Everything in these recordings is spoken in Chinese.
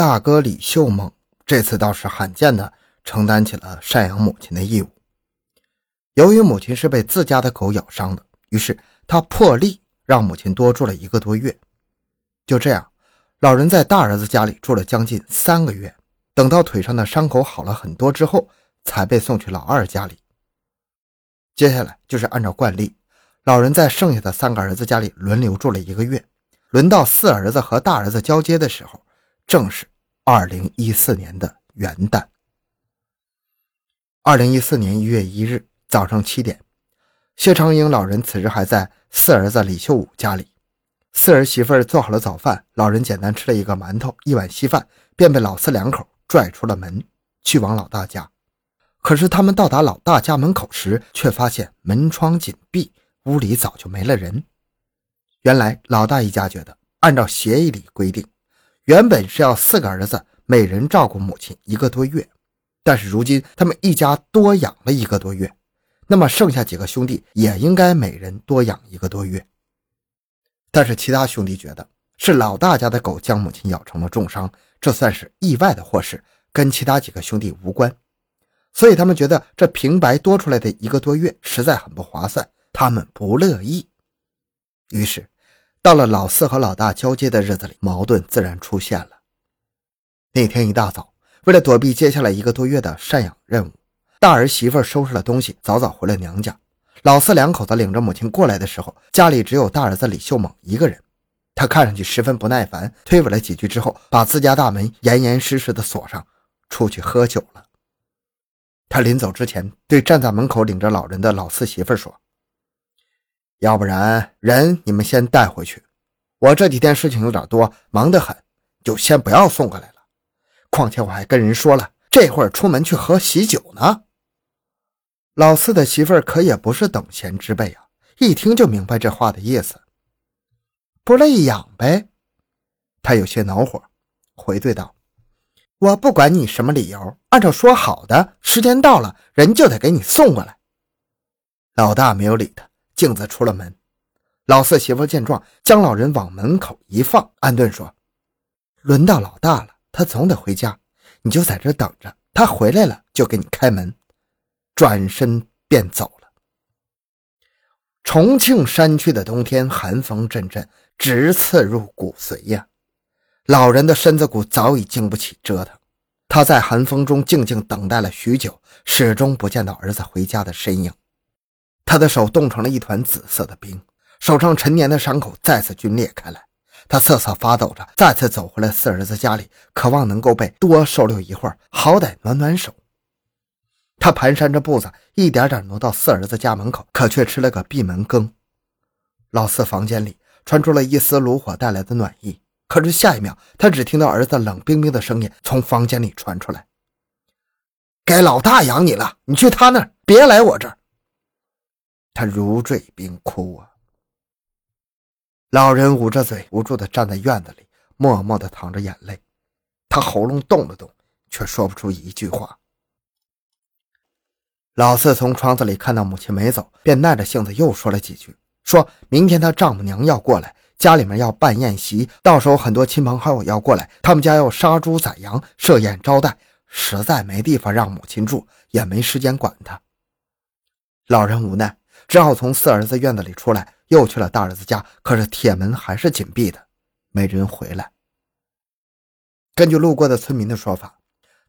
大哥李秀猛这次倒是罕见的承担起了赡养母亲的义务。由于母亲是被自家的狗咬伤的，于是他破例让母亲多住了一个多月。就这样，老人在大儿子家里住了将近三个月，等到腿上的伤口好了很多之后，才被送去老二家里。接下来就是按照惯例，老人在剩下的三个儿子家里轮流住了一个月。轮到四儿子和大儿子交接的时候，正是二零一四年的元旦。二零一四年一月一日早上七点，谢长英老人此时还在四儿子李秀武家里。四儿媳妇做好了早饭，老人简单吃了一个馒头、一碗稀饭，便被老四两口拽出了门，去往老大家。可是他们到达老大家门口时，却发现门窗紧闭，屋里早就没了人。原来老大一家觉得，按照协议里规定，原本是要四个儿子每人照顾母亲一个多月，但是如今他们一家多养了一个多月，那么剩下几个兄弟也应该每人多养一个多月。但是其他兄弟觉得是老大家的狗将母亲咬成了重伤，这算是意外的祸事，跟其他几个兄弟无关，所以他们觉得这平白多出来的一个多月实在很不划算，他们不乐意。于是，到了老四和老大交接的日子里，矛盾自然出现了。那天一大早，为了躲避接下来一个多月的赡养任务，大儿媳妇收拾了东西，早早回了娘家。老四两口子领着母亲过来的时候，家里只有大儿子李秀猛一个人。他看上去十分不耐烦，推诿了几句之后，把自家大门严严实实的锁上，出去喝酒了。他临走之前，对站在门口领着老人的老四媳妇说。要不然人你们先带回去，我这几天事情有点多，忙得很，就先不要送过来了。况且我还跟人说了，这会儿出门去喝喜酒呢。老四的媳妇儿可也不是等闲之辈啊，一听就明白这话的意思，不乐意养呗。他有些恼火，回怼道：“我不管你什么理由，按照说好的，时间到了，人就得给你送过来。”老大没有理他。径自出了门，老四媳妇见状，将老人往门口一放，安顿说：“轮到老大了，他总得回家，你就在这等着，他回来了就给你开门。”转身便走了。重庆山区的冬天，寒风阵阵，直刺入骨髓呀！老人的身子骨早已经不起折腾，他在寒风中静静等待了许久，始终不见到儿子回家的身影。他的手冻成了一团紫色的冰，手上陈年的伤口再次皲裂开来。他瑟瑟发抖着，再次走回了四儿子家里，渴望能够被多收留一会儿，好歹暖暖手。他蹒跚着步子，一点点挪到四儿子家门口，可却吃了个闭门羹。老四房间里传出了一丝炉火带来的暖意，可是下一秒，他只听到儿子冷冰冰的声音从房间里传出来：“该老大养你了，你去他那儿，别来我这儿。”他如坠冰窟啊！老人捂着嘴，无助地站在院子里，默默地淌着眼泪。他喉咙动了动，却说不出一句话。老四从窗子里看到母亲没走，便耐着性子又说了几句，说明天他丈母娘要过来，家里面要办宴席，到时候很多亲朋好友要过来，他们家要杀猪宰羊设宴招待，实在没地方让母亲住，也没时间管他。老人无奈。只好从四儿子院子里出来，又去了大儿子家。可是铁门还是紧闭的，没人回来。根据路过的村民的说法，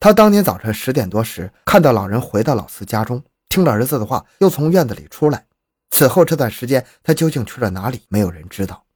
他当天早晨十点多时看到老人回到老四家中，听了儿子的话，又从院子里出来。此后这段时间，他究竟去了哪里，没有人知道。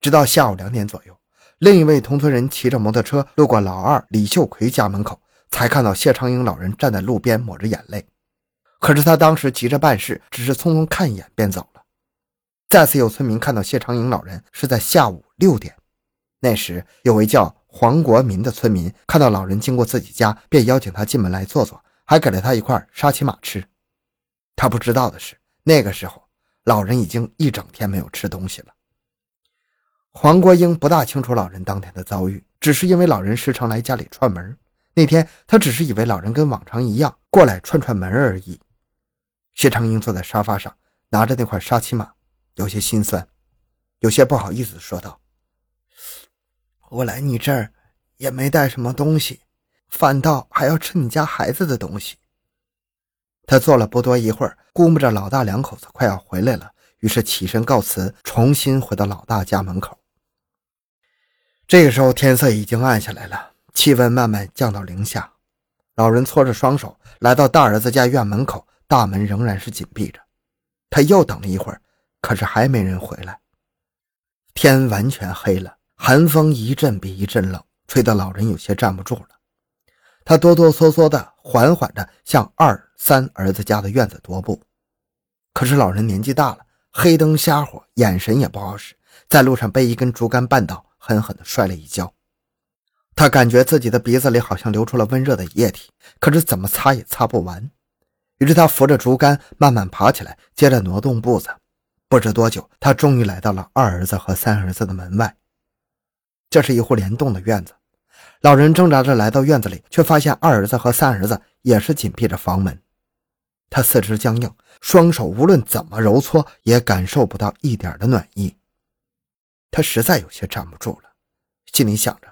直到下午两点左右，另一位同村人骑着摩托车路过老二李秀奎家门口，才看到谢长英老人站在路边抹着眼泪。可是他当时急着办事，只是匆匆看一眼便走了。再次有村民看到谢长营老人是在下午六点，那时有位叫黄国民的村民看到老人经过自己家，便邀请他进门来坐坐，还给了他一块沙琪玛吃。他不知道的是，那个时候老人已经一整天没有吃东西了。黄国英不大清楚老人当天的遭遇，只是因为老人时常来家里串门，那天他只是以为老人跟往常一样过来串串门而已。谢长英坐在沙发上，拿着那块沙琪玛，有些心酸，有些不好意思说道：“我来你这儿也没带什么东西，反倒还要吃你家孩子的东西。他坐了不多一会儿，估摸着老大两口子快要回来了，于是起身告辞，重新回到老大家门口。这个时候天色已经暗下来了，气温慢慢降到零下。老人搓着双手来到大儿子家院门口，大门仍然是紧闭着。他又等了一会儿，可是还没人回来。天完全黑了，寒风一阵比一阵冷，吹得老人有些站不住了。他哆哆嗦嗦的、缓缓的向二三儿子家的院子踱步。可是老人年纪大了，黑灯瞎火，眼神也不好使，在路上被一根竹竿绊倒，狠狠地摔了一跤。他感觉自己的鼻子里好像流出了温热的液体，可是怎么擦也擦不完。于是他扶着竹竿慢慢爬起来，接着挪动步子。不知多久，他终于来到了二儿子和三儿子的门外。这是一户连栋的院子。老人挣扎着来到院子里，却发现二儿子和三儿子也是紧闭着房门。他四肢僵硬，双手无论怎么揉搓，也感受不到一点的暖意。他实在有些站不住了，心里想着。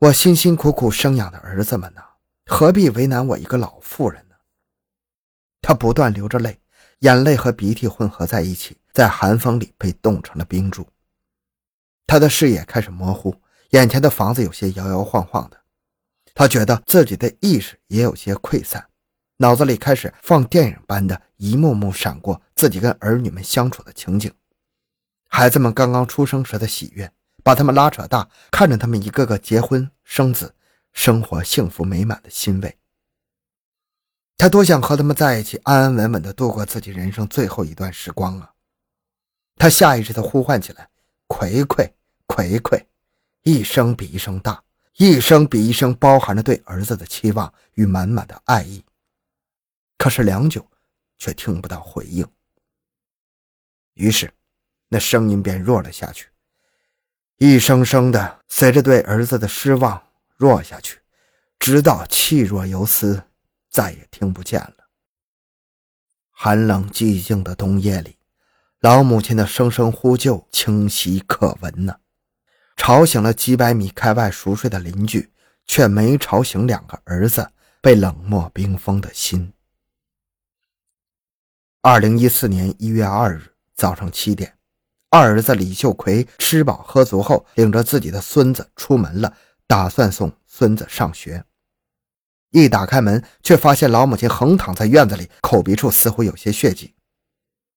我辛辛苦苦生养的儿子们呢？何必为难我一个老妇人？他不断流着泪，眼泪和鼻涕混合在一起，在寒风里被冻成了冰柱。他的视野开始模糊，眼前的房子有些摇摇晃晃的。他觉得自己的意识也有些溃散，脑子里开始放电影般的一幕幕闪过自己跟儿女们相处的情景，孩子们刚刚出生时的喜悦。把他们拉扯大，看着他们一个个结婚生子，生活幸福美满的欣慰。他多想和他们在一起，安安稳稳的度过自己人生最后一段时光啊！他下意识的呼唤起来：“葵葵，葵葵！”一声比一声大，一声比一声包含着对儿子的期望与满满的爱意。可是良久，却听不到回应。于是，那声音便弱了下去。一声声的随着对儿子的失望弱下去，直到气若游丝，再也听不见了。寒冷寂静的冬夜里，老母亲的声声呼救清晰可闻呢，吵醒了几百米开外熟睡的邻居，却没吵醒两个儿子被冷漠冰封的心。二零一四年一月二日早上七点。二儿子李秀奎吃饱喝足后，领着自己的孙子出门了，打算送孙子上学。一打开门，却发现老母亲横躺在院子里，口鼻处似乎有些血迹。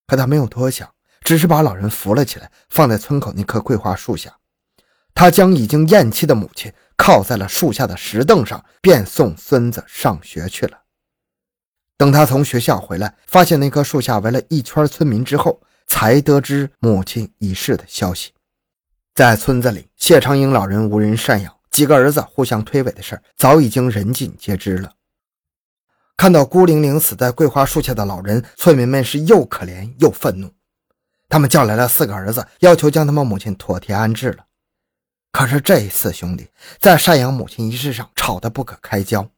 可他没有多想，只是把老人扶了起来，放在村口那棵桂花树下。他将已经咽气的母亲靠在了树下的石凳上，便送孙子上学去了。等他从学校回来，发现那棵树下围了一圈村民之后。才得知母亲已逝的消息，在村子里，谢长英老人无人赡养，几个儿子互相推诿的事早已经人尽皆知了。看到孤零零死在桂花树下的老人，村民们是又可怜又愤怒。他们叫来了四个儿子，要求将他们母亲妥帖安置了。可是这四兄弟在赡养母亲一事上吵得不可开交，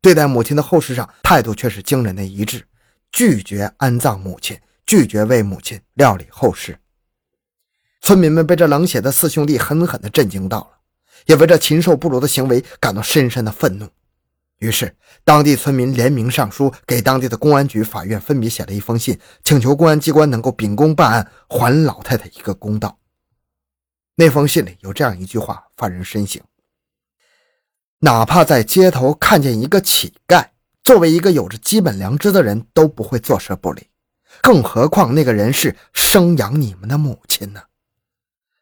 对待母亲的后事上态度却是惊人的一致，拒绝安葬母亲。拒绝为母亲料理后事，村民们被这冷血的四兄弟狠狠地震惊到了，也为这禽兽不如的行为感到深深的愤怒。于是，当地村民联名上书，给当地的公安局、法院分别写了一封信，请求公安机关能够秉公办案，还老太太一个公道。那封信里有这样一句话，发人深省：哪怕在街头看见一个乞丐，作为一个有着基本良知的人，都不会坐视不理。更何况那个人是生养你们的母亲呢？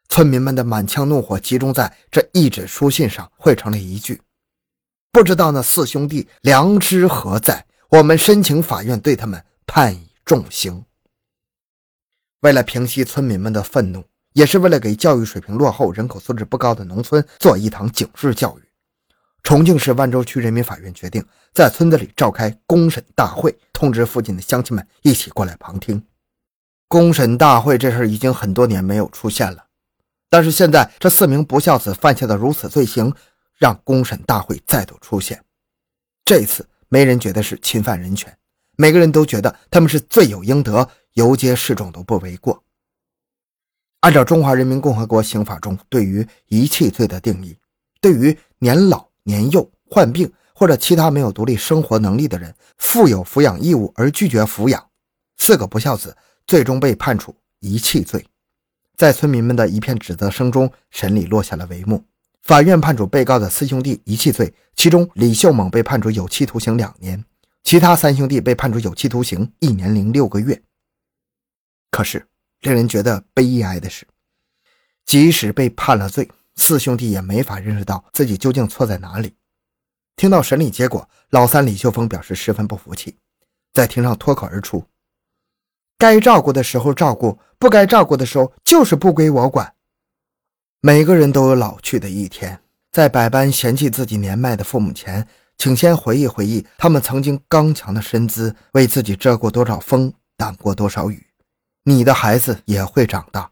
村民们的满腔怒火集中在这一纸书信上，汇成了一句：“不知道那四兄弟良知何在？我们申请法院对他们判以重刑。”为了平息村民们的愤怒，也是为了给教育水平落后、人口素质不高的农村做一堂警示教育。重庆市万州区人民法院决定在村子里召开公审大会，通知附近的乡亲们一起过来旁听。公审大会这事已经很多年没有出现了，但是现在这四名不孝子犯下的如此罪行，让公审大会再度出现。这次没人觉得是侵犯人权，每个人都觉得他们是罪有应得，游街示众都不为过。按照中华人民共和国刑法中对于遗弃罪的定义。对于年老、年幼、患病或者其他没有独立生活能力的人，负有抚养义务而拒绝抚养，四个不孝子最终被判处遗弃罪。在村民们的一片指责声中，审理落下了帷幕。法院判处被告的四兄弟遗弃罪，其中李秀猛被判处有期徒刑两年，其他三兄弟被判处有期徒刑一年零六个月。可是，令人觉得悲哀的是，即使被判了罪，四兄弟也没法认识到自己究竟错在哪里。听到审理结果，老三李秀峰表示十分不服气，在庭上脱口而出。该照顾的时候照顾，不该照顾的时候就是不归我管。每个人都有老去的一天，在百般嫌弃自己年迈的父母前，请先回忆回忆他们曾经刚强的身姿，为自己遮过多少风，挡过多少雨。你的孩子也会长大，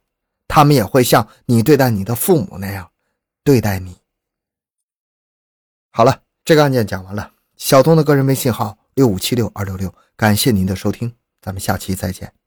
他们也会像你对待你的父母那样对待你。好了，这个案件讲完了。小东的个人微信号六五七六二六六，感谢您的收听。咱们下期再见。